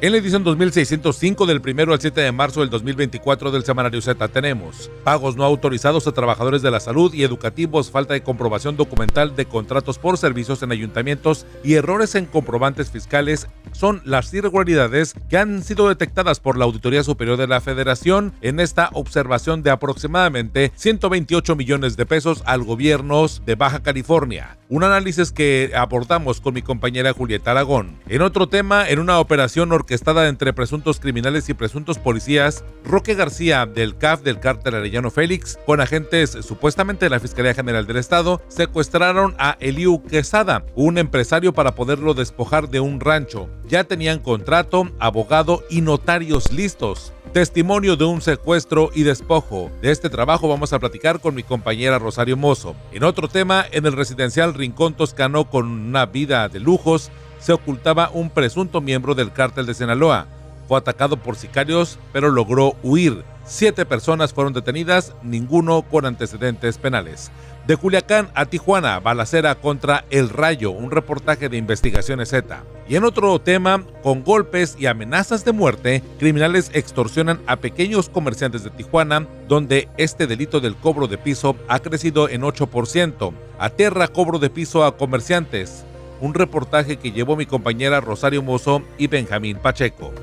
En la edición 2605 del 1 al 7 de marzo del 2024 del Semanario Z tenemos pagos no autorizados a trabajadores de la salud y educativos, falta de comprobación documental de contratos por servicios en ayuntamientos y errores en comprobantes fiscales son las irregularidades que han sido detectadas por la Auditoría Superior de la Federación en esta observación de aproximadamente 128 millones de pesos al gobierno de Baja California. Un análisis que abordamos con mi compañera Julieta Aragón. En otro tema, en una operación orquestada entre presuntos criminales y presuntos policías, Roque García del CAF del cártel Arellano Félix, con agentes supuestamente de la Fiscalía General del Estado, secuestraron a Eliu Quesada, un empresario para poderlo despojar de un rancho. Ya tenían contrato, abogado y notarios listos. Testimonio de un secuestro y despojo. De este trabajo vamos a platicar con mi compañera Rosario Mozo. En otro tema, en el residencial Rincón Toscano con una vida de lujos, se ocultaba un presunto miembro del cártel de Sinaloa. Fue atacado por sicarios, pero logró huir. Siete personas fueron detenidas, ninguno con antecedentes penales. De Culiacán a Tijuana, balacera contra El Rayo, un reportaje de investigaciones Z. Y en otro tema, con golpes y amenazas de muerte, criminales extorsionan a pequeños comerciantes de Tijuana, donde este delito del cobro de piso ha crecido en 8%. Aterra cobro de piso a comerciantes. Un reportaje que llevó mi compañera Rosario Mozo y Benjamín Pacheco.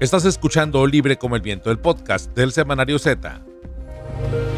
Estás escuchando Libre como el Viento, el podcast del Semanario Z. 嗯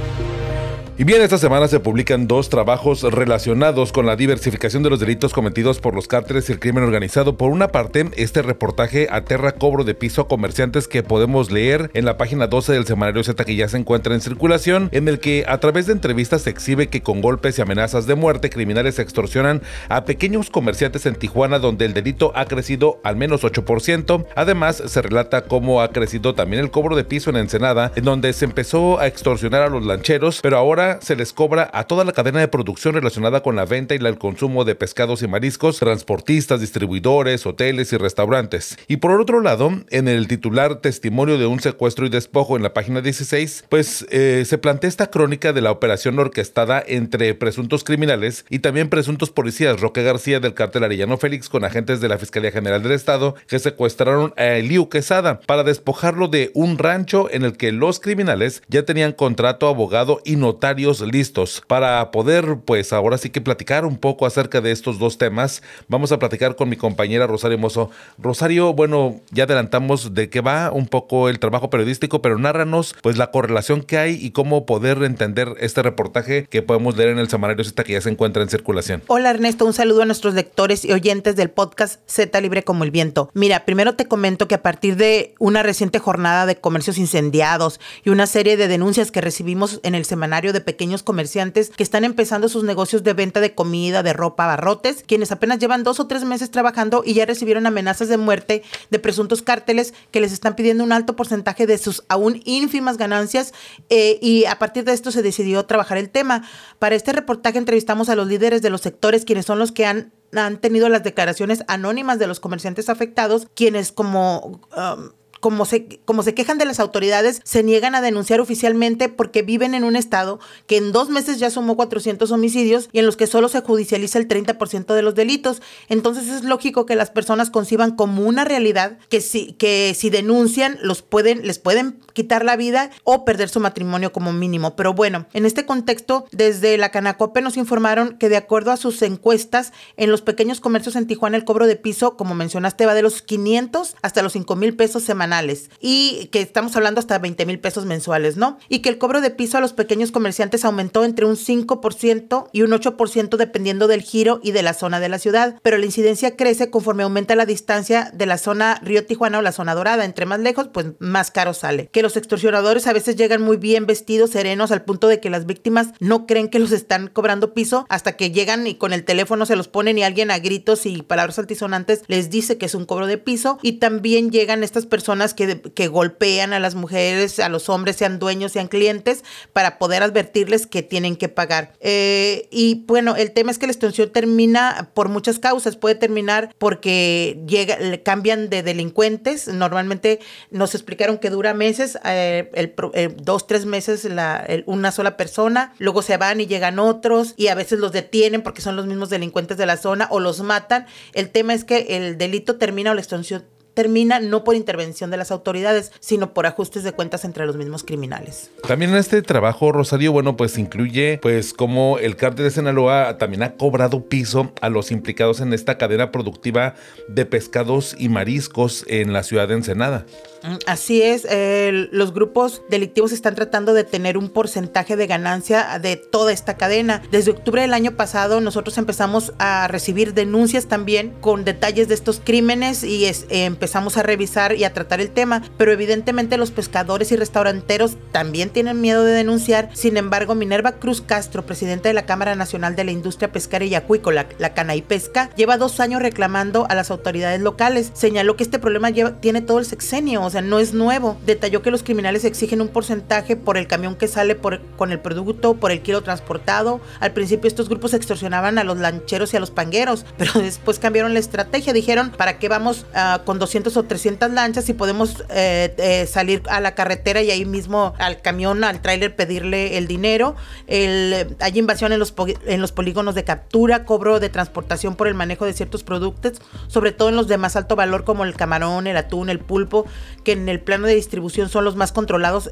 Y bien, esta semana se publican dos trabajos relacionados con la diversificación de los delitos cometidos por los cárteles y el crimen organizado. Por una parte, este reportaje aterra cobro de piso a comerciantes que podemos leer en la página 12 del semanario Z que ya se encuentra en circulación, en el que a través de entrevistas se exhibe que con golpes y amenazas de muerte criminales extorsionan a pequeños comerciantes en Tijuana donde el delito ha crecido al menos 8%. Además, se relata cómo ha crecido también el cobro de piso en Ensenada, en donde se empezó a extorsionar a los lancheros, pero ahora se les cobra a toda la cadena de producción relacionada con la venta y el consumo de pescados y mariscos, transportistas, distribuidores, hoteles y restaurantes. Y por otro lado, en el titular Testimonio de un secuestro y despojo en la página 16, pues eh, se plantea esta crónica de la operación orquestada entre presuntos criminales y también presuntos policías Roque García del cártel Arellano Félix con agentes de la Fiscalía General del Estado que secuestraron a Eliu Quesada para despojarlo de un rancho en el que los criminales ya tenían contrato, abogado y notario listos para poder, pues ahora sí que platicar un poco acerca de estos dos temas. Vamos a platicar con mi compañera Rosario Mozo. Rosario, bueno, ya adelantamos de qué va un poco el trabajo periodístico, pero nárranos pues la correlación que hay y cómo poder entender este reportaje que podemos leer en el semanario Z que ya se encuentra en circulación. Hola Ernesto, un saludo a nuestros lectores y oyentes del podcast Z Libre como el Viento. Mira, primero te comento que a partir de una reciente jornada de comercios incendiados y una serie de denuncias que recibimos en el semanario de pequeños comerciantes que están empezando sus negocios de venta de comida, de ropa, barrotes, quienes apenas llevan dos o tres meses trabajando y ya recibieron amenazas de muerte de presuntos cárteles que les están pidiendo un alto porcentaje de sus aún ínfimas ganancias eh, y a partir de esto se decidió trabajar el tema. Para este reportaje entrevistamos a los líderes de los sectores, quienes son los que han han tenido las declaraciones anónimas de los comerciantes afectados, quienes como um, como se, como se quejan de las autoridades, se niegan a denunciar oficialmente porque viven en un estado que en dos meses ya sumó 400 homicidios y en los que solo se judicializa el 30% de los delitos. Entonces es lógico que las personas conciban como una realidad que si, que si denuncian los pueden, les pueden quitar la vida o perder su matrimonio como mínimo. Pero bueno, en este contexto, desde la Canacope nos informaron que de acuerdo a sus encuestas, en los pequeños comercios en Tijuana el cobro de piso, como mencionaste, va de los 500 hasta los 5 mil pesos semanales y que estamos hablando hasta 20 mil pesos mensuales, ¿no? Y que el cobro de piso a los pequeños comerciantes aumentó entre un 5% y un 8% dependiendo del giro y de la zona de la ciudad, pero la incidencia crece conforme aumenta la distancia de la zona Río Tijuana o la zona dorada. Entre más lejos, pues más caro sale. Que los extorsionadores a veces llegan muy bien vestidos, serenos, al punto de que las víctimas no creen que los están cobrando piso hasta que llegan y con el teléfono se los ponen y alguien a gritos y palabras altisonantes les dice que es un cobro de piso. Y también llegan estas personas que, golpean a las mujeres, a los hombres, sean dueños, sean clientes, para poder advertirles que tienen que pagar. Eh, y bueno, el tema es que la extorsión termina por muchas causas. Puede terminar porque cambian de delincuentes. Normalmente nos explicaron que dura meses, eh, eh, dos, tres meses una sola persona. Luego se van y llegan otros y a veces los detienen porque son los mismos delincuentes de la zona o los matan. El tema es que el delito termina o la extorsión termina no por intervención de las autoridades, sino por ajustes de cuentas entre los mismos criminales. También en este trabajo, Rosario, bueno, pues incluye pues como el cártel de Sinaloa también ha cobrado piso a los implicados en esta cadena productiva de pescados y mariscos en la ciudad de Ensenada. Mm, así es, los grupos delictivos están tratando de tener un porcentaje de ganancia de toda esta cadena. Desde octubre del año pasado nosotros empezamos a recibir denuncias también con detalles de estos crímenes y empezamos a revisar y a tratar el tema, pero evidentemente los pescadores y restauranteros también tienen miedo de denunciar. Sin embargo, Minerva Cruz Castro, presidenta de la Cámara Nacional de la Industria Pesquera y Acuícola, la Cana y Pesca, lleva dos años reclamando a las autoridades locales. Señaló que este problema tiene todo el sexenio o sea, no es nuevo. Detalló que los criminales exigen un porcentaje por el camión que sale por, con el producto, por el kilo transportado. Al principio estos grupos extorsionaban a los lancheros y a los pangueros, pero después cambiaron la estrategia. Dijeron, ¿para qué vamos uh, con 200 o 300 lanchas si podemos eh, eh, salir a la carretera y ahí mismo al camión, al tráiler pedirle el dinero? Hay invasión en los, en los polígonos de captura, cobro de transportación por el manejo de ciertos productos, sobre todo en los de más alto valor como el camarón, el atún, el pulpo, que en el plano de distribución son los más controlados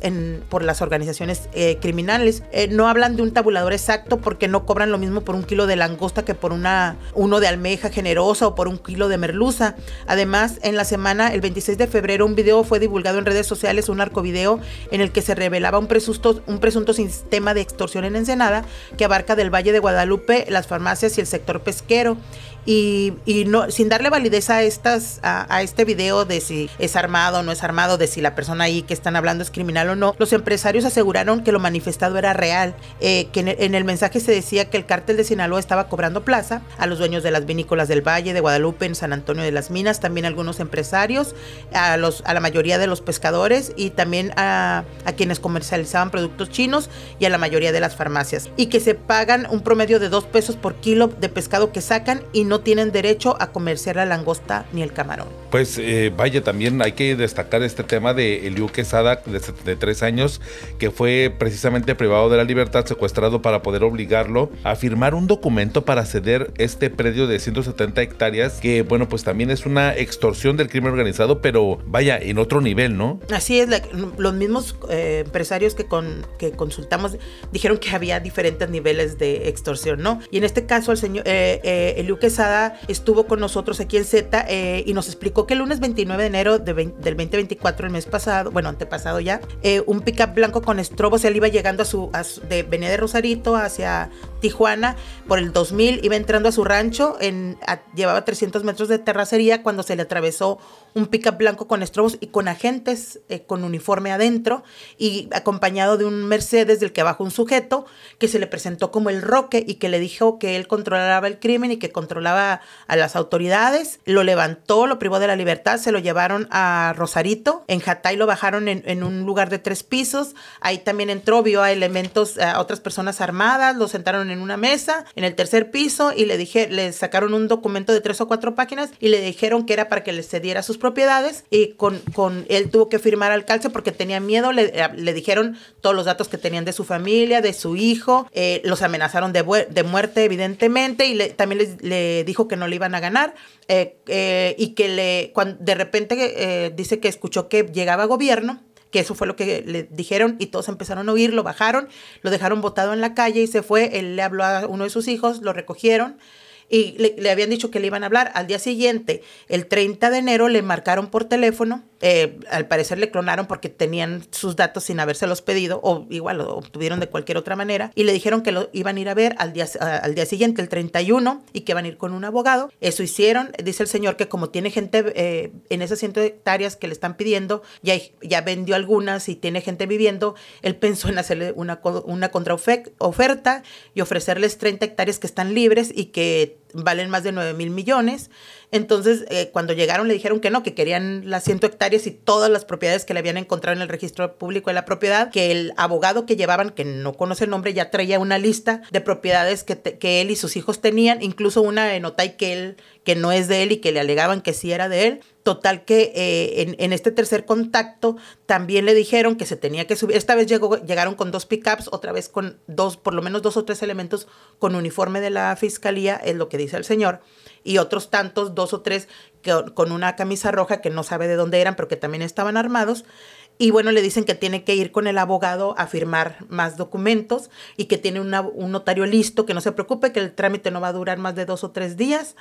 por las organizaciones eh, criminales. Eh, no hablan de un tabulador exacto porque no cobran lo mismo por un kilo de langosta que por una, uno de almeja generosa o por un kilo de merluza. Además, en la semana, el 26 de febrero, un video fue divulgado en redes sociales, un arcovideo en el que se revelaba un presunto, un presunto sistema de extorsión en Ensenada que abarca del Valle de Guadalupe, las farmacias y el sector pesquero y, no, sin darle validez a, a, este video de si es armado o no es armado, de si la persona ahí que están hablando es criminal o no, los empresarios aseguraron que lo manifestado era real, eh, que en el, mensaje se decía que el cártel de Sinaloa estaba cobrando plaza a los dueños de las vinícolas del Valle, de Guadalupe, en San Antonio de las Minas, también algunos empresarios, a, los, a la mayoría de los pescadores y también a, a quienes comercializaban productos chinos y a la mayoría de las farmacias. Y que se pagan un promedio de dos pesos por kilo de pescado que sacan y no tienen derecho a comerciar la langosta ni el camarón. Pues eh, vaya, también hay que destacar este tema de Eliu Quesada, de 73 años, que fue precisamente privado de la libertad, secuestrado para poder obligarlo a firmar un documento para ceder este predio de 170 hectáreas, que bueno, pues también es una extorsión del crimen organizado, pero vaya, en otro nivel, ¿no? Así es, los mismos eh, empresarios que, con, que consultamos dijeron que había diferentes niveles de extorsión, ¿no? Y en este caso el señor eh, eh Eliu Quesada estuvo con nosotros aquí en Z eh, y nos explicó que el lunes 29 de enero del 2024, el mes pasado, bueno, antepasado ya, eh, un pickup blanco con estrobos, él iba llegando a su, de, venía de Rosarito hacia Tijuana por el 2000, iba entrando a su rancho, en, llevaba 300 metros de terracería cuando se le atravesó un pickup blanco con estrobos y con agentes eh, con uniforme adentro y acompañado de un Mercedes del que abajo un sujeto que se le presentó como el Roque y que le dijo que él controlaba el crimen y que controlaba a las autoridades. Lo levantó, lo privó de la libertad, se lo llevaron a Rosarito. En Jatay lo bajaron en, un lugar de tres pisos. Ahí también entró, vio a elementos, a otras personas armadas, lo sentaron en una mesa en el tercer piso y le dije, le sacaron un documento de tres o cuatro páginas y le dijeron que era para que le cediera sus propiedades y con, con él tuvo que firmar al calce porque tenía miedo, le, le, dijeron todos los datos que tenían de su familia, de su hijo, eh, los amenazaron de, de, muerte evidentemente y le, también le dijo que no le iban a ganar eh, eh, y que le, cuando, de repente dice que escuchó que llegaba gobierno que eso fue lo que le dijeron y todos empezaron a oír, lo bajaron, lo dejaron botado en la calle y se fue, él le habló a uno de sus hijos, lo recogieron y le, habían dicho que le iban a hablar. Al día siguiente, el 30 de enero, le marcaron por teléfono Eh, al parecer le clonaron porque tenían sus datos sin habérselos pedido o igual lo obtuvieron de cualquier otra manera y le dijeron que lo iban a ir a ver al día, al día siguiente, el 31, y que van a ir con un abogado. Eso hicieron. Dice el señor que como tiene gente eh, en esas 100 hectáreas que le están pidiendo, ya, ya vendió algunas y tiene gente viviendo, él pensó en hacerle una, una contraoferta y ofrecerles 30 hectáreas que están libres y que valen más de 9 mil millones. Entonces, eh, cuando llegaron le dijeron que no, que querían las 100 hectáreas y todas las propiedades que le habían encontrado en el registro público de la propiedad, que el abogado que llevaban, que no conoce el nombre, ya traía una lista de propiedades que, que él y sus hijos tenían, incluso una en Otay que él, que no es de él y que le alegaban que sí era de él. Total que eh, en, este tercer contacto también le dijeron que se tenía que subir. Esta vez llegó, llegaron con dos pickups, otra vez con dos, por lo menos dos o tres elementos con uniforme de la fiscalía, es lo que dice el señor, y otros tantos, dos o tres, que, con una camisa roja que no sabe de dónde eran, pero que también estaban armados. Y bueno, le dicen que tiene que ir con el abogado a firmar más documentos y que tiene un notario listo, que no se preocupe, que el trámite no va a durar más de dos o tres días.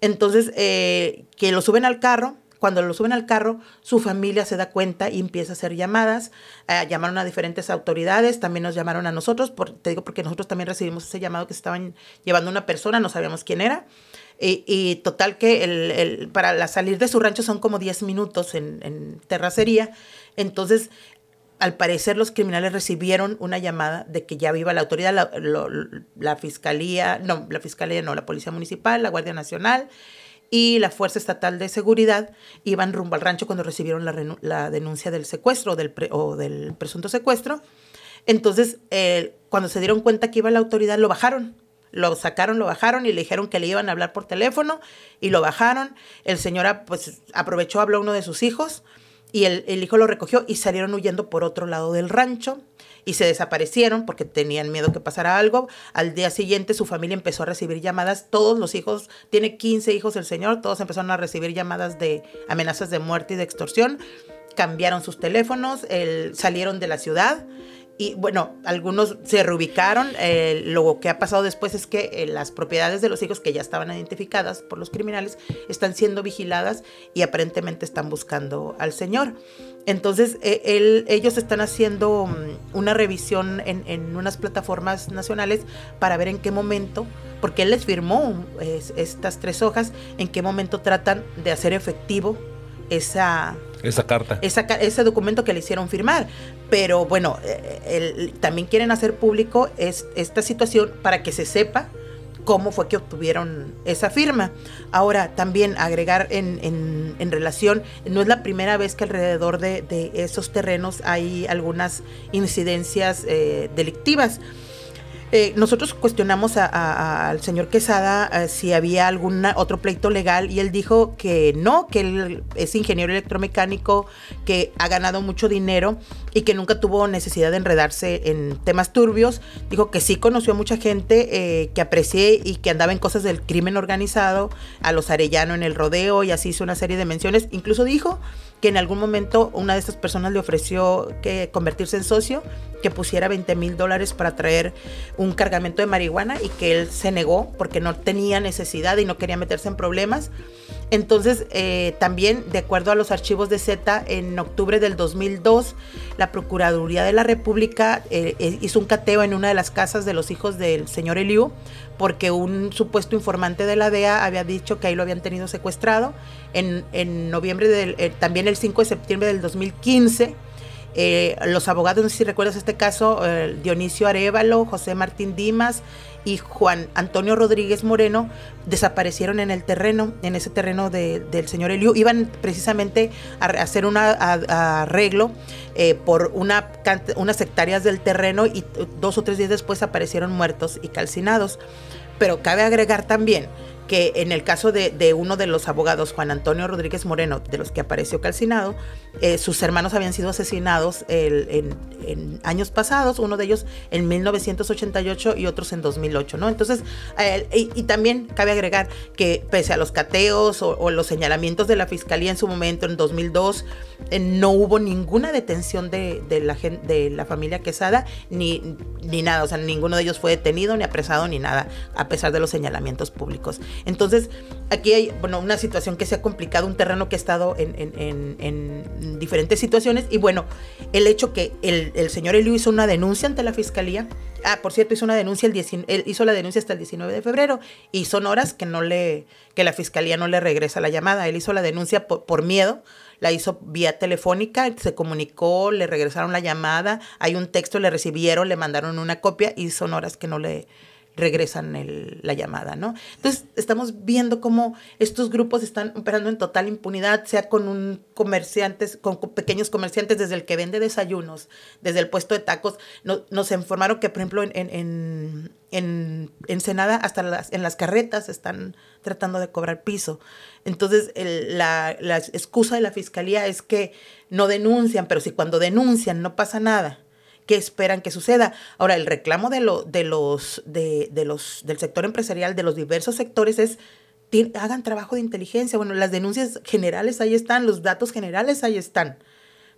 Entonces, eh, que lo suben al carro cuando lo suben al carro, su familia se da cuenta y empieza a hacer llamadas. Eh, llamaron a diferentes autoridades, también nos llamaron a nosotros, te digo porque nosotros también recibimos ese llamado que estaban llevando una persona, no sabíamos quién era. Y, total que para salir de su rancho son como 10 minutos en, terracería. Entonces, al parecer los criminales recibieron una llamada de que ya viva la autoridad, la, la, fiscalía, no, la fiscalía no, la policía municipal, la Guardia Nacional y la Fuerza Estatal de Seguridad iban rumbo al rancho cuando recibieron la, denuncia del secuestro del o del presunto secuestro. Entonces, eh, cuando se dieron cuenta que iba la autoridad, lo bajaron. Lo sacaron, lo bajaron y le dijeron que le iban a hablar por teléfono y lo bajaron. El señor pues, aprovechó, habló a uno de sus hijos y el, el hijo lo recogió y salieron huyendo por otro lado del rancho y se desaparecieron porque tenían miedo que pasara algo. Al día siguiente su familia empezó a recibir llamadas, todos los hijos, tiene 15 hijos el señor, todos empezaron a recibir llamadas de amenazas de muerte y de extorsión, cambiaron sus teléfonos, salieron de la ciudad y bueno, algunos se reubicaron. Lo que ha pasado después es que eh, las propiedades de los hijos que ya estaban identificadas por los criminales están siendo vigiladas y aparentemente están buscando al señor. Entonces, eh, ellos están haciendo mm, una revisión en, en, unas plataformas nacionales para ver en qué momento, porque él les firmó estas tres hojas, en qué momento tratan de hacer efectivo esa esa carta. ese documento que le hicieron firmar. Pero bueno, eh, también quieren hacer público esta situación para que se sepa cómo fue que obtuvieron esa firma. Ahora, también agregar en, relación, no es la primera vez que alrededor de, esos terrenos hay algunas incidencias eh, delictivas. Eh, nosotros cuestionamos al señor Quesada eh, si había algún otro pleito legal y él dijo que no, que él es ingeniero electromecánico, que ha ganado mucho dinero y que nunca tuvo necesidad de enredarse en temas turbios. Dijo que sí conoció a mucha gente eh, que aprecié y que andaba en cosas del crimen organizado, a los Arellano en el rodeo y así hizo una serie de menciones. Incluso dijo que en algún momento una de estas personas le ofreció que convertirse en socio, que pusiera 20 mil dólares para traer un cargamento de marihuana y que él se negó porque no tenía necesidad y no quería meterse en problemas. Entonces, eh, también, de acuerdo a los archivos de Z, en octubre del 2002, la Procuraduría de la República eh, eh, hizo un cateo en una de las casas de los hijos del señor Eliu, porque un supuesto informante de la DEA había dicho que ahí lo habían tenido secuestrado. En, en noviembre, del, también el 5 de septiembre del 2015, los abogados, no sé si recuerdas este caso, Dionisio Arevalo, José Martín Dimas, y Juan Antonio Rodríguez Moreno desaparecieron en el terreno, en ese terreno del señor Eliu. Iban precisamente a hacer un arreglo eh, por una, unas hectáreas del terreno y dos o tres días después aparecieron muertos y calcinados. Pero cabe agregar también que en el caso de, uno de los abogados, Juan Antonio Rodríguez Moreno, de los que apareció calcinado, eh, sus hermanos habían sido asesinados en, años pasados, uno de ellos en 1988 y otros en 2008, ¿no? Entonces, y, también cabe agregar que pese a los cateos o, los señalamientos de la fiscalía en su momento, en 2002, eh, no hubo ninguna detención de, la, de la familia Quesada, ni, ni nada, o sea, ninguno de ellos fue detenido, ni apresado, ni nada, a pesar de los señalamientos públicos. Entonces, aquí hay, bueno, una situación que se ha complicado, un terreno que ha estado en, diferentes situaciones. Y bueno, el hecho que el, señor Elio hizo una denuncia ante la fiscalía. Ah, por cierto, hizo una denuncia el hizo la denuncia hasta el 19 de febrero y son horas que no le, que la fiscalía no le regresa la llamada. Él hizo la denuncia por, por miedo la hizo vía telefónica, se comunicó, le regresaron la llamada, hay un texto, le recibieron, le mandaron una copia y son horas que no le, regresan la llamada, ¿no? Entonces, estamos viendo cómo estos grupos están operando en total impunidad, sea con un comerciantes, con pequeños comerciantes, desde el que vende desayunos, desde el puesto de tacos. nos informaron que, por ejemplo, en, en, en, Ensenada, hasta las, en las carretas están tratando de cobrar piso. Entonces, la, la excusa de la fiscalía es que no denuncian, pero si cuando denuncian no pasa nada qué esperan que suceda. Ahora, el reclamo de, lo, de los, de, de los, del sector empresarial, de los diversos sectores, es hagan trabajo de inteligencia. Bueno, las denuncias generales ahí están, los datos generales ahí están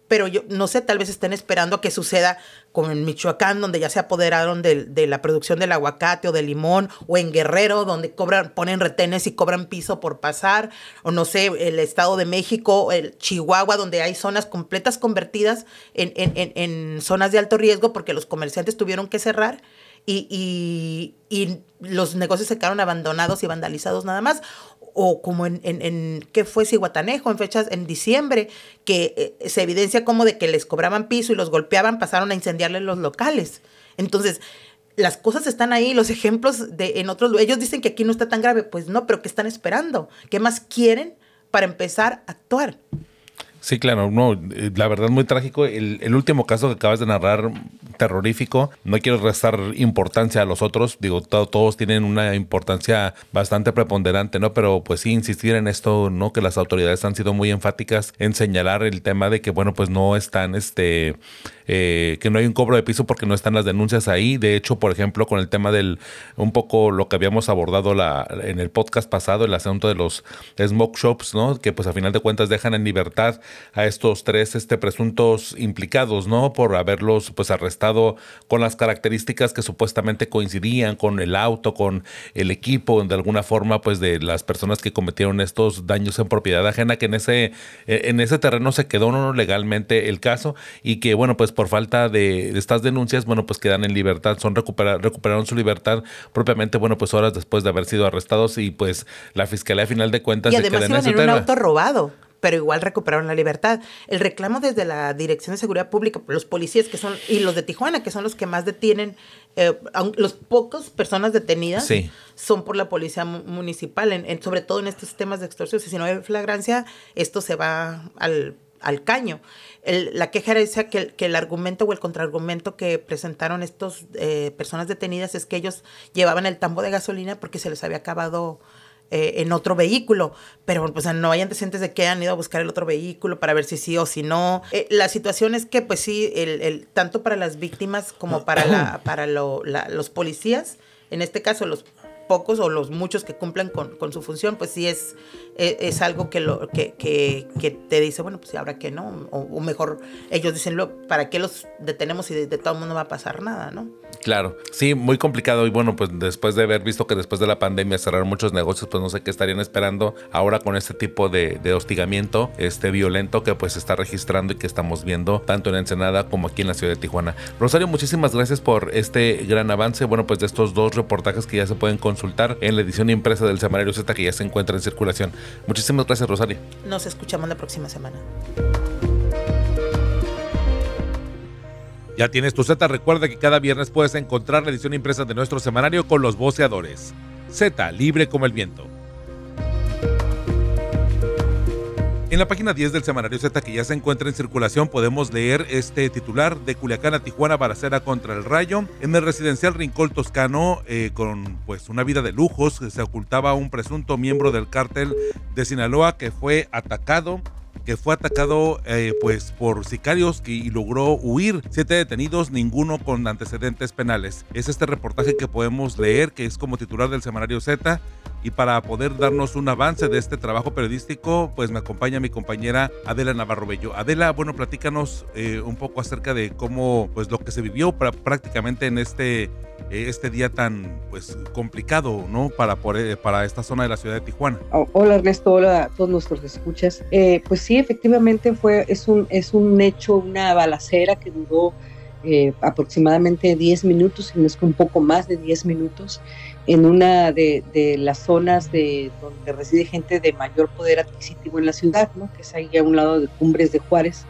pero yo no sé, tal vez estén esperando a que suceda como en Michoacán, donde ya se apoderaron de, la producción del aguacate o del limón, o en Guerrero, donde cobran, ponen retenes y cobran piso por pasar, o no sé, el Estado de México, el Chihuahua, donde hay zonas completas convertidas en, en, zonas de alto riesgo porque los comerciantes tuvieron que cerrar. Y, y, y, los negocios se quedaron abandonados y vandalizados nada más o como en, en, en ¿qué fue Cihuatanejo? En fechas, en diciembre, que eh, se evidencia como de que les cobraban piso y los golpeaban, pasaron a incendiarles los locales. Entonces, las cosas están ahí, los ejemplos de en otros ellos dicen que aquí no está tan grave, pues no, pero ¿qué están esperando? ¿Qué más quieren para empezar a actuar? Sí, claro, no, eh, la verdad muy trágico. El, el, último caso que acabas de narrar, terrorífico, no quiero restar importancia a los otros, digo, todos tienen una importancia bastante preponderante, ¿no? Pero pues sí, insistir en esto, ¿no? Que las autoridades han sido muy enfáticas en señalar el tema de que, bueno, pues no están, este, eh, que no hay un cobro de piso porque no están las denuncias ahí. De hecho, por ejemplo, con el tema del, un poco lo que habíamos abordado la, en el podcast pasado, el asunto de los smoke shops, ¿no? Que pues a final de cuentas dejan en libertad a estos tres este, presuntos implicados, ¿no? Por haberlos pues arrestado con las características que supuestamente coincidían con el auto, con el equipo, de alguna forma pues de las personas que cometieron estos daños en propiedad ajena, que en ese, en ese terreno se quedó no legalmente el caso y que bueno pues por falta de, estas denuncias, bueno pues quedan en libertad, son recuperar, recuperaron su libertad propiamente, bueno pues horas después de haber sido arrestados y pues la fiscalía a final de cuentas y además iban en un auto robado pero igual recuperaron la libertad. El reclamo desde la Dirección de Seguridad Pública, los policías que son, y los de Tijuana, que son los que más detienen, eh, los pocos personas detenidas son por la policía municipal, en, sobre todo en estos temas de extorsión. Si no hay flagrancia, esto se va al, al caño. la queja era que, que, el argumento o el contraargumento que presentaron estas eh, personas detenidas es que ellos llevaban el tambo de gasolina porque se les había acabado eh, en otro vehículo, pero pues no hay antecedentes de que han ido a buscar el otro vehículo para ver si sí o si no. Eh, la situación es que pues sí, el, el, tanto para las víctimas como para, la, para lo, los policías, en este caso los pocos o los muchos que cumplan con, con su función, pues sí es, e, es, algo que, lo, que, que, que, te dice, bueno, pues ahora que no, o, mejor ellos dicen, ¿para qué los detenemos y de, de todo el mundo va a pasar nada, no? Claro, sí, muy complicado y bueno, pues después de haber visto que después de la pandemia cerraron muchos negocios, pues no sé qué estarían esperando ahora con este tipo de, hostigamiento este violento que pues está registrando y que estamos viendo tanto en Ensenada como aquí en la ciudad de Tijuana. Rosario, muchísimas gracias por este gran avance, bueno, pues de estos dos reportajes que ya se pueden consultar en la edición impresa del Semanario Z que ya se encuentra en circulación. Muchísimas gracias, Rosario. Nos escuchamos la próxima semana. Ya tienes tu Z, recuerda que cada viernes puedes encontrar la edición impresa de nuestro semanario con los voceadores. Z, libre como el viento. En la página 10 del semanario Z que ya se encuentra en circulación podemos leer este titular de Culiacán a Tijuana Baracera contra el Rayo. En el residencial Rincón Toscano, eh, con pues una vida de lujos, se ocultaba un presunto miembro del cártel de Sinaloa que fue atacado que fue atacado eh, pues por sicarios y logró huir. Siete detenidos, ninguno con antecedentes penales. Es este reportaje que podemos leer, que es como titular del semanario Z. Y para poder darnos un avance de este trabajo periodístico, pues me acompaña mi compañera Adela Navarro Bello. Adela, bueno, platícanos eh, un poco acerca de cómo, pues lo que se vivió prácticamente en este, eh, este día tan, pues complicado, ¿no? Para, para esta zona de la ciudad de Tijuana. Oh, hola Ernesto, hola a todos nuestros escuchas. pues sí, efectivamente fue, es un, es un hecho, una balacera que duró aproximadamente 10 minutos, si no es que un poco más de 10 minutos en una de, las zonas de donde reside gente de mayor poder adquisitivo en la ciudad, ¿no? que es ahí a un lado de Cumbres de Juárez,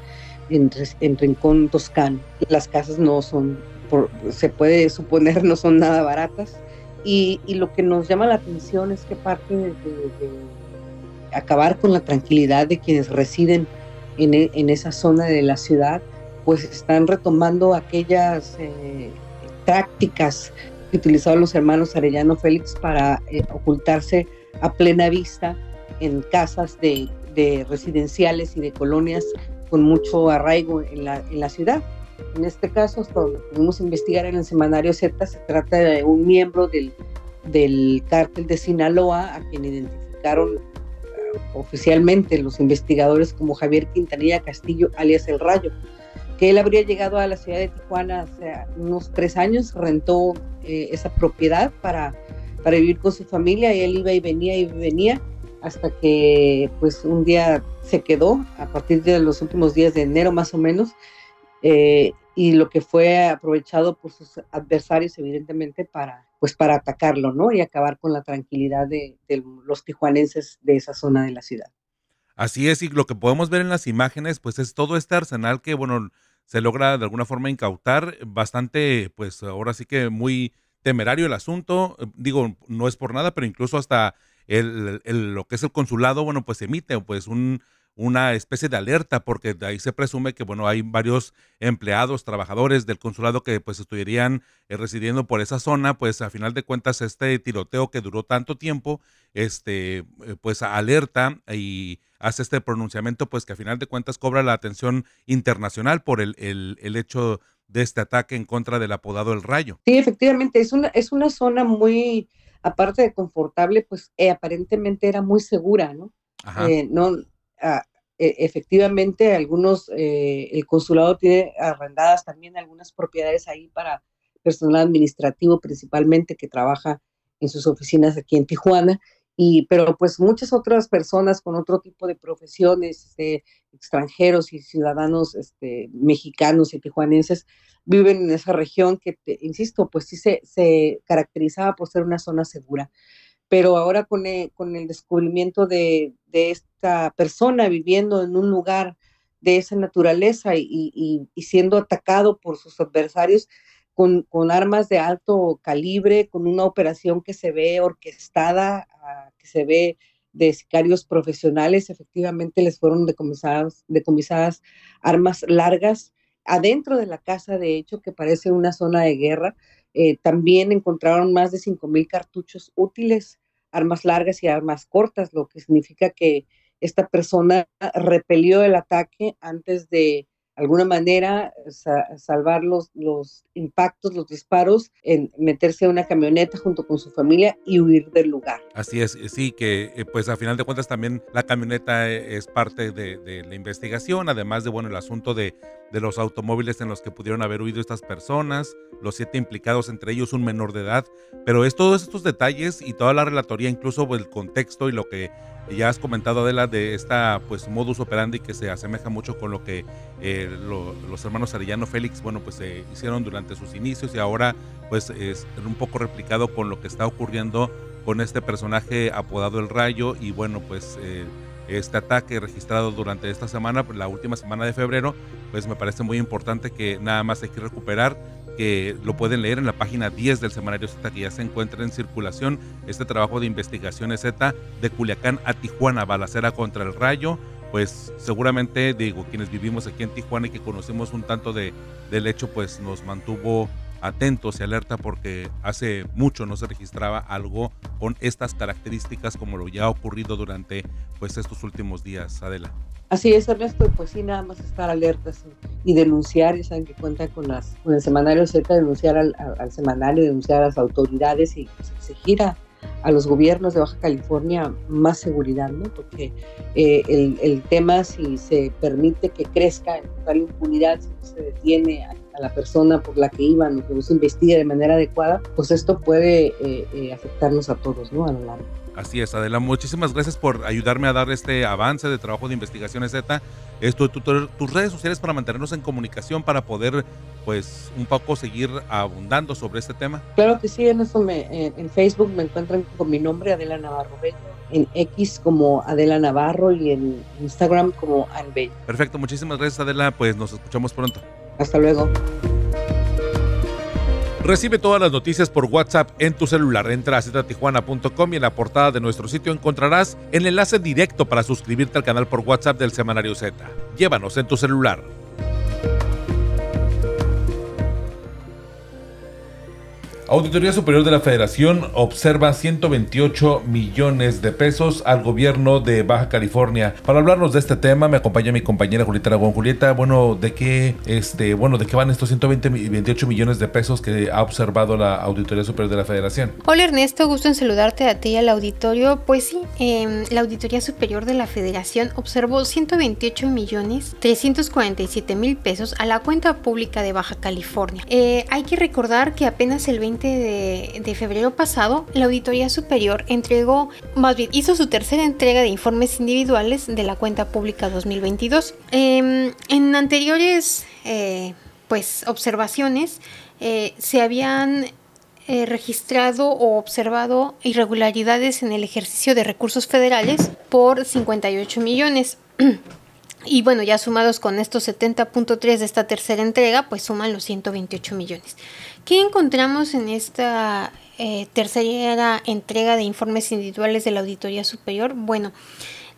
en, en Rincón Toscano. Las casas no son, se puede suponer, no son nada baratas. Y, lo que nos llama la atención es que parte de, acabar con la tranquilidad de quienes residen en, e, en, esa zona de la ciudad, pues están retomando aquellas eh, prácticas que utilizaban los hermanos Arellano Félix para eh, ocultarse a plena vista en casas de, residenciales y de colonias con mucho arraigo en la, en la ciudad. En este caso, hasta donde pudimos investigar en el semanario Z, se trata de un miembro del, del cártel de Sinaloa, a quien identificaron oficialmente los investigadores como Javier Quintanilla Castillo, alias El Rayo que él habría llegado a la ciudad de Tijuana hace unos tres años, rentó eh, esa propiedad para, para vivir con su familia y él iba y venía y venía hasta que pues un día se quedó a partir de los últimos días de enero más o menos eh, y lo que fue aprovechado por sus adversarios evidentemente para pues para atacarlo no y acabar con la tranquilidad de, de los tijuanenses de esa zona de la ciudad así es y lo que podemos ver en las imágenes pues es todo este arsenal que bueno se logra de alguna forma incautar bastante, pues ahora sí que muy temerario el asunto. Digo, no es por nada, pero incluso hasta el, lo que es el consulado, bueno, pues emite pues un, una especie de alerta porque de ahí se presume que bueno hay varios empleados trabajadores del consulado que pues estuvieran eh, residiendo por esa zona pues a final de cuentas este tiroteo que duró tanto tiempo este eh, pues alerta y hace este pronunciamiento pues que a final de cuentas cobra la atención internacional por el, el, hecho de este ataque en contra del apodado El Rayo. Sí, efectivamente, es una, es una zona muy, aparte de confortable, pues eh, aparentemente era muy segura, ¿no? no, e, efectivamente, algunos, eh, el consulado tiene arrendadas también algunas propiedades ahí para personal administrativo principalmente que trabaja en sus oficinas aquí en Tijuana, y, pero pues muchas otras personas con otro tipo de profesiones, este, extranjeros y ciudadanos este, mexicanos y tijuanenses viven en esa región que, insisto, pues sí se, se caracterizaba por ser una zona segura pero ahora con el, con el descubrimiento de, esta persona viviendo en un lugar de esa naturaleza y, siendo atacado por sus adversarios con, armas de alto calibre, con una operación que se ve orquestada, ah, que se ve de sicarios profesionales, efectivamente les fueron decomisadas, decomisadas armas largas adentro de la casa, de hecho, que parece una zona de guerra, eh, también encontraron más de 5.000 cartuchos útiles, armas largas y armas cortas, lo que significa que esta persona repelió el ataque antes de alguna manera salvar los, los impactos, los disparos, en meterse a una camioneta junto con su familia y huir del lugar. Así es, sí, que eh, pues a final de cuentas también la camioneta eh, es parte de, de la investigación, además de, bueno, el asunto de, de los automóviles en los que pudieron haber huido estas personas, los siete implicados, entre ellos un menor de edad, pero es todos estos detalles y toda la relatoría, incluso el contexto y lo que ya has comentado, Adela, de esta pues modus operandi que se asemeja mucho con lo que eh, los hermanos Arellano Félix, bueno, pues se hicieron durante sus inicios y ahora pues es un poco replicado con lo que está ocurriendo con este personaje apodado El Rayo y bueno, pues eh, este ataque registrado durante esta semana, la última semana de febrero, pues me parece muy importante que nada más hay que recuperar que lo pueden leer en la página 10 del semanario Z, que ya se encuentra en circulación este trabajo de investigaciones Z de Culiacán a Tijuana, balacera contra el rayo. Pues seguramente, digo, quienes vivimos aquí en Tijuana y que conocemos un tanto de, del hecho, pues nos mantuvo atentos y alerta porque hace mucho no se registraba algo con estas características como lo ya ha ocurrido durante pues estos últimos días. Adela. Así es, Ernesto, pues sí, nada más estar alertas y denunciar, ya saben que cuentan con, las, con el semanario cerca, denunciar al, al, semanario, denunciar a las autoridades y pues, exigir a, a los gobiernos de Baja California más seguridad, ¿no? Porque eh, el, el, tema, si se permite que crezca en total impunidad, si no se detiene a, la persona por la que iban o que no se investiga de manera adecuada, pues esto puede eh, eh, afectarnos a todos, ¿no? A lo largo. Así es, Adela. Muchísimas gracias por ayudarme a dar este avance de trabajo de investigación Z. Esto, tus redes sociales para mantenernos en comunicación, para poder, pues, un poco seguir abundando sobre este tema. Claro que sí, en eso me, en, Facebook me encuentran con mi nombre, Adela Navarro Bello, en X como Adela Navarro y en Instagram como Albello. Perfecto, muchísimas gracias, Adela. Pues nos escuchamos pronto. Hasta luego. Recibe todas las noticias por WhatsApp en tu celular. Entra a ztijuana.com y en la portada de nuestro sitio encontrarás el enlace directo para suscribirte al canal por WhatsApp del Semanario Z. Llévanos en tu celular. Auditoría Superior de la Federación observa 128 millones de pesos al gobierno de Baja California. Para hablarnos de este tema me acompaña mi compañera Julieta Aragón. Julieta, bueno, ¿de qué este, bueno, de qué van estos 120 28 millones de pesos que ha observado la Auditoría Superior de la Federación? Hola Ernesto, gusto en saludarte a ti y al auditorio. Pues sí, eh, la Auditoría Superior de la Federación observó 128 millones 347 mil pesos a la cuenta pública de Baja California. Eh, hay que recordar que apenas el 20 de, febrero pasado, la Auditoría Superior entregó, más bien hizo su tercera entrega de informes individuales de la cuenta pública 2022. Em, en anteriores eh, pues, observaciones eh, se habían eh, registrado o observado irregularidades en el ejercicio de recursos federales por 58 millones. Y bueno, ya sumados con estos 70.3 de esta tercera entrega, pues suman los 128 millones. ¿Qué encontramos en esta eh, tercera entrega de informes individuales de la Auditoría Superior? Bueno,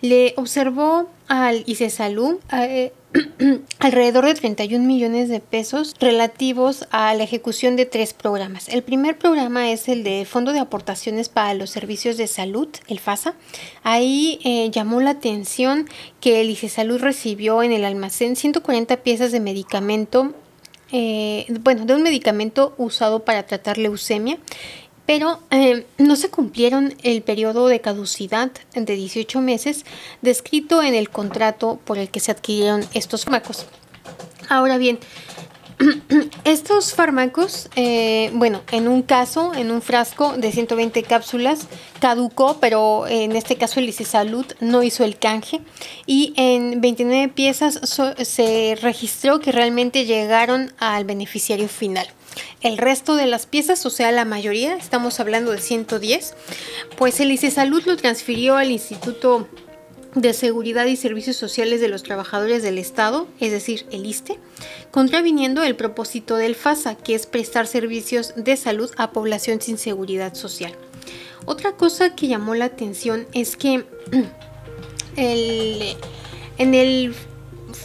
le observó al ICESALU eh, alrededor de 31 millones de pesos relativos a la ejecución de tres programas. El primer programa es el de Fondo de Aportaciones para los Servicios de Salud, el FASA. Ahí eh, llamó la atención que el ICESALUD recibió en el almacén 140 piezas de medicamento eh, bueno, de un medicamento usado para tratar leucemia, pero eh, no se cumplieron el periodo de caducidad de 18 meses descrito en el contrato por el que se adquirieron estos fármacos. Ahora bien, Estos fármacos, eh, bueno, en un caso, en un frasco de 120 cápsulas, caducó, pero en este caso el Salud no hizo el canje. Y en 29 piezas se registró que realmente llegaron al beneficiario final. El resto de las piezas, o sea, la mayoría, estamos hablando de 110, pues el Salud lo transfirió al Instituto de Seguridad y Servicios Sociales de los Trabajadores del Estado, es decir, el ISTE, contraviniendo el propósito del FASA, que es prestar servicios de salud a población sin seguridad social. Otra cosa que llamó la atención es que en el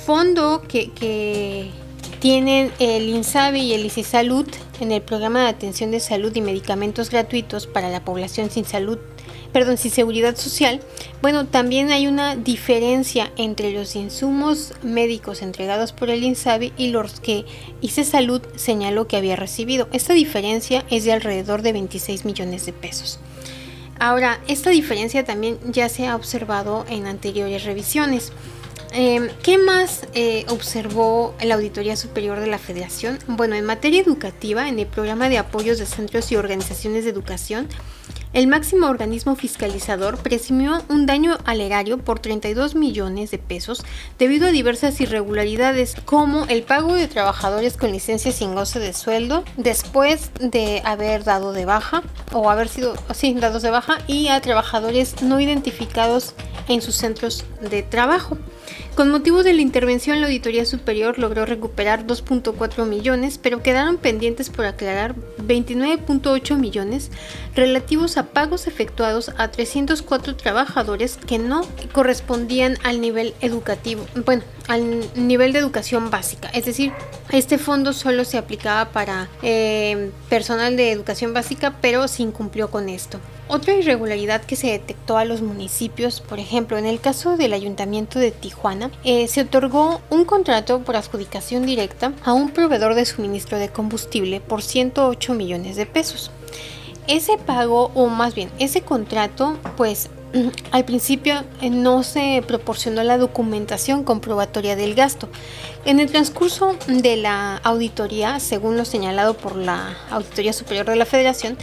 fondo que, que tienen el INSABI y el Salud en el programa de atención de salud y medicamentos gratuitos para la población sin salud perdón, sin seguridad social, bueno, también hay una diferencia entre los insumos médicos entregados por el INSABI y los que ICE Salud señaló que había recibido. Esta diferencia es de alrededor de 26 millones de pesos. Ahora, esta diferencia también ya se ha observado en anteriores revisiones. Em, ¿Qué más eh, observó la Auditoría Superior de la Federación? Bueno, en materia educativa, en el programa de apoyos de centros y organizaciones de educación, el máximo organismo fiscalizador presumió un daño al erario por 32 millones de pesos debido a diversas irregularidades, como el pago de trabajadores con licencia sin goce de sueldo después de haber dado de baja o haber sido dados de baja y a trabajadores no identificados en sus centros de trabajo. Con motivo de la intervención, la Auditoría Superior logró recuperar 2.4 millones, pero quedaron pendientes por aclarar 29.8 millones relativos a pagos efectuados a 304 trabajadores que no correspondían al nivel educativo, bueno, al nivel de educación básica. Es decir, este fondo solo se aplicaba para eh, personal de educación básica, pero se incumplió con esto. Otra irregularidad que se detectó a los municipios, por ejemplo, en el caso del Ayuntamiento de Tijuana, eh, se otorgó un contrato por adjudicación directa a un proveedor de suministro de combustible por 108 millones de pesos. ese pago, o más bien, ese contrato, pues al principio eh, no se proporcionó la documentación comprobatoria del gasto. En el transcurso de la auditoría, según lo señalado por la Auditoría Superior de la Federación,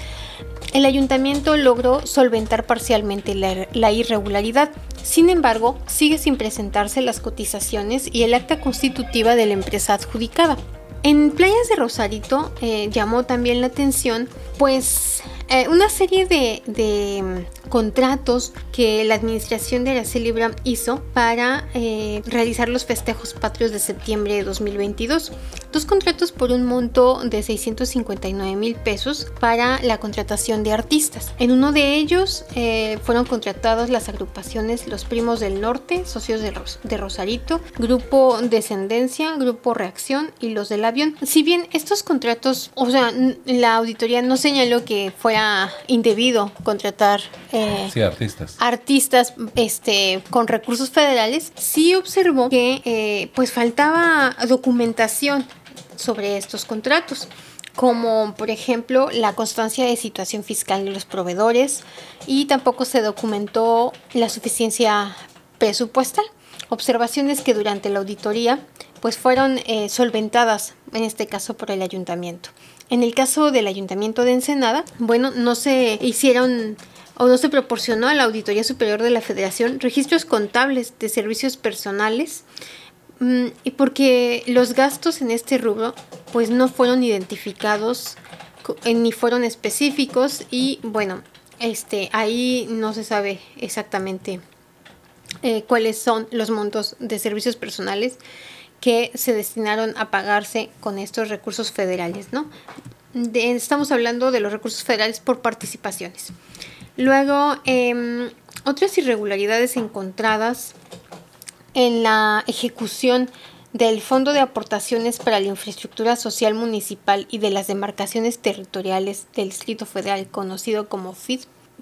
el ayuntamiento logró solventar parcialmente la, irregularidad. Sin embargo, sigue sin presentarse las cotizaciones y el acta constitutiva de la empresa adjudicada. En Playas de Rosarito eh, llamó también la atención, pues eh, una serie de, mm, contratos que la administración de Araceli Brown hizo para eh, realizar los festejos patrios de septiembre de 2022. Dos contratos por un monto de 659 mil pesos para la contratación de artistas. En uno de ellos eh, fueron contratados las agrupaciones Los Primos del Norte, Socios de, de Rosarito, Grupo Descendencia, Grupo Reacción y Los del Avión. Si bien estos contratos, o sea, la auditoría no señaló que fuera indebido contratar eh, artistas. artistas este, con recursos federales, sí observó que eh, pues faltaba documentación sobre estos contratos como por ejemplo la constancia de situación fiscal de los proveedores y tampoco se documentó la suficiencia presupuestal. Observaciones que durante la auditoría pues fueron eh, solventadas en este caso por el ayuntamiento. En el caso del Ayuntamiento de Ensenada, bueno, no se hicieron o no se proporcionó a la Auditoría Superior de la Federación registros contables de servicios personales mm, y porque los gastos en este rubro pues no fueron identificados eh, ni fueron específicos y bueno, este ahí no se sabe exactamente eh, cuáles son los montos de servicios personales que se destinaron a pagarse con estos recursos federales, ¿no? estamos hablando de los recursos federales por participaciones. Luego, em, otras irregularidades encontradas en la ejecución del Fondo de Aportaciones para la Infraestructura Social Municipal y de las demarcaciones territoriales del Distrito Federal, conocido como FID,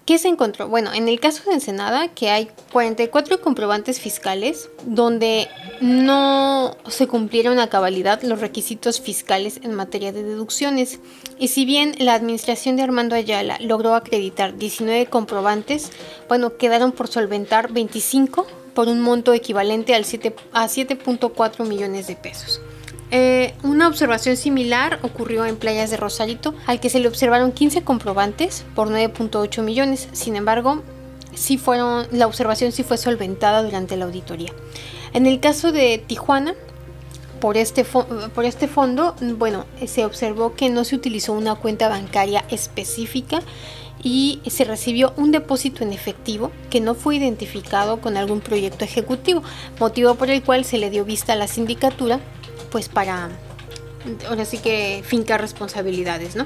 ¿Qué se encontró? Bueno, en el caso de Ensenada, que hay 44 comprobantes fiscales donde no se cumplieron a cabalidad los requisitos fiscales en materia de deducciones. Y si bien la administración de Armando Ayala logró acreditar 19 comprobantes, bueno, quedaron por solventar 25 por un monto equivalente al 7, a 7.4 millones de pesos. Eh, una observación similar ocurrió en Playas de Rosarito, al que se le observaron 15 comprobantes por 9.8 millones. Sin embargo, sí fueron, la observación sí fue solventada durante la auditoría. En el caso de Tijuana, por este, por este fondo, bueno, se observó que no se utilizó una cuenta bancaria específica y se recibió un depósito en efectivo que no fue identificado con algún proyecto ejecutivo, motivo por el cual se le dio vista a la sindicatura pues para, ahora sí que fincar responsabilidades, ¿no?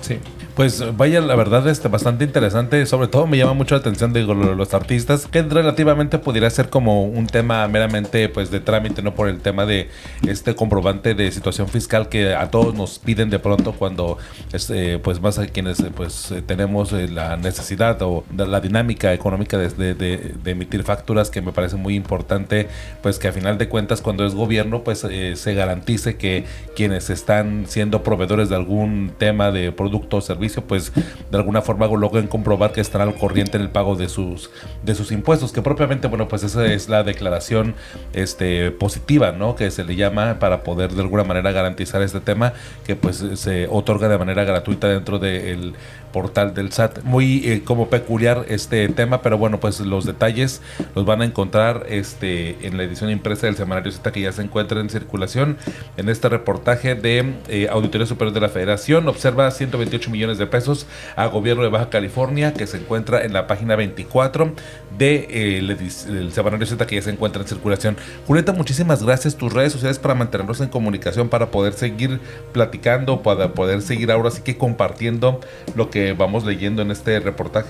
Sí. Pues vaya, la verdad es bastante interesante. Sobre todo me llama mucho la atención de los artistas, que relativamente pudiera ser como un tema meramente pues de trámite, no por el tema de este comprobante de situación fiscal que a todos nos piden de pronto cuando este, pues más a quienes pues tenemos eh, la necesidad o la dinámica económica de, de, emitir facturas que me parece muy importante pues que a final de cuentas cuando es gobierno pues eh, se garantice que quienes están siendo proveedores de algún tema de producto o servicio pues de alguna forma logren comprobar que están al corriente en el pago de sus, de sus impuestos, que propiamente, bueno, pues esa es la declaración este, positiva, ¿no? Que se le llama para poder de alguna manera garantizar este tema, que pues se otorga de manera gratuita dentro del portal del SAT. Muy eh, como peculiar este tema, pero bueno, pues los detalles los van a encontrar este en la edición impresa del semanario Z que ya se encuentra en circulación. En este reportaje de eh, Auditoría Superior de la Federación observa 128 millones de pesos a gobierno de Baja California que se encuentra en la página 24 de eh, semanario Z que ya se encuentra en circulación. Julieta, muchísimas gracias. Tus redes sociales para mantenernos en comunicación, para poder seguir platicando, para poder seguir ahora sí que compartiendo lo que vamos leyendo en este reportaje?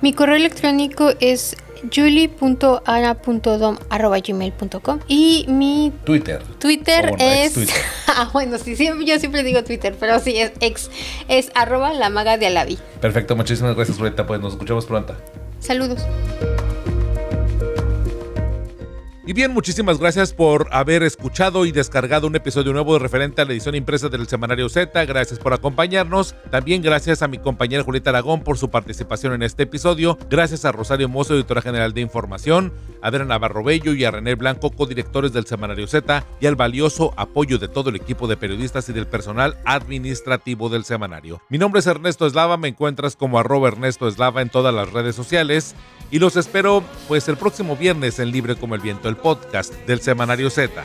Mi correo electrónico es julie.ara.dom.gmail.com y mi Twitter. Twitter es... ah, bueno, sí, yo siempre digo Twitter, pero sí, es ex. Es arroba la maga de Alavi. Perfecto, muchísimas gracias, Julieta. Pues nos escuchamos pronto. Saludos. Y bien, muchísimas gracias por haber escuchado y descargado un episodio nuevo referente a la edición impresa del Semanario Z. Gracias por acompañarnos. También gracias a mi compañera Julieta Aragón por su participación en este episodio. Gracias a Rosario Mozo, editora general de información, a Vera Navarro Bello y a René Blanco, codirectores del Semanario Z, y al valioso apoyo de todo el equipo de periodistas y del personal administrativo del semanario. Mi nombre es Ernesto Eslava, me encuentras como arroba Ernesto Eslava en todas las redes sociales y los espero pues el próximo viernes en Libre como el Viento, el podcast del Semanario Z.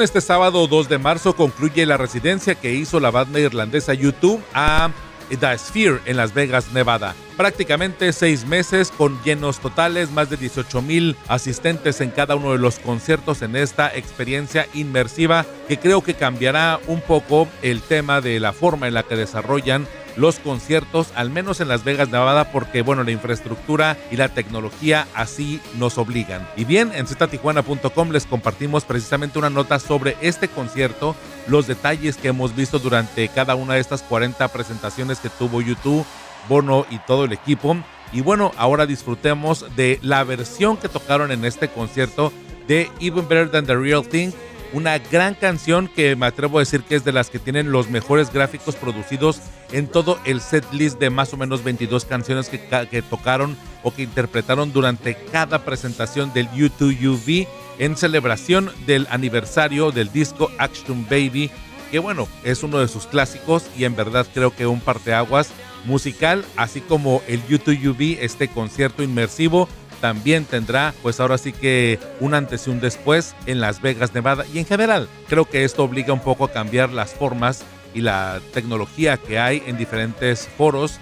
Este sábado 2 de marzo concluye la residencia que hizo la banda irlandesa YouTube a The Sphere en Las Vegas, Nevada. Prácticamente seis meses con llenos totales, más de 18 mil asistentes en cada uno de los conciertos en esta experiencia inmersiva que creo que cambiará un poco el tema de la forma en la que desarrollan los conciertos, al menos en Las Vegas, Nevada, porque bueno, la infraestructura y la tecnología así nos obligan. Y bien, en ztijuana.com les compartimos precisamente una nota sobre este concierto, los detalles que hemos visto durante cada una de estas 40 presentaciones que tuvo YouTube, Bono y todo el equipo. Y bueno, ahora disfrutemos de la versión que tocaron en este concierto de Even Better Than the Real Thing una gran canción que me atrevo a decir que es de las que tienen los mejores gráficos producidos en todo el set list de más o menos 22 canciones que, que tocaron o que interpretaron durante cada presentación del U2UV en celebración del aniversario del disco Action Baby, que bueno, es uno de sus clásicos y en verdad creo que un parteaguas musical, así como el U2UV, este concierto inmersivo también tendrá pues ahora sí que un antes y un después en Las Vegas, Nevada. Y en general creo que esto obliga un poco a cambiar las formas y la tecnología que hay en diferentes foros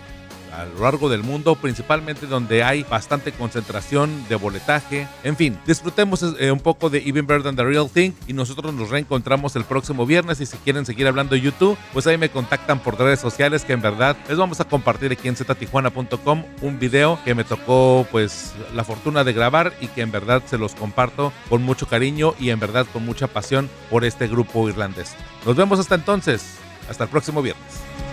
a lo largo del mundo, principalmente donde hay bastante concentración de boletaje. En fin, disfrutemos eh, un poco de Even Better Than the Real Thing y nosotros nos reencontramos el próximo viernes y si quieren seguir hablando de YouTube, pues ahí me contactan por redes sociales que en verdad les vamos a compartir aquí en ztijuana.com un video que me tocó pues la fortuna de grabar y que en verdad se los comparto con mucho cariño y en verdad con mucha pasión por este grupo irlandés. Nos vemos hasta entonces, hasta el próximo viernes.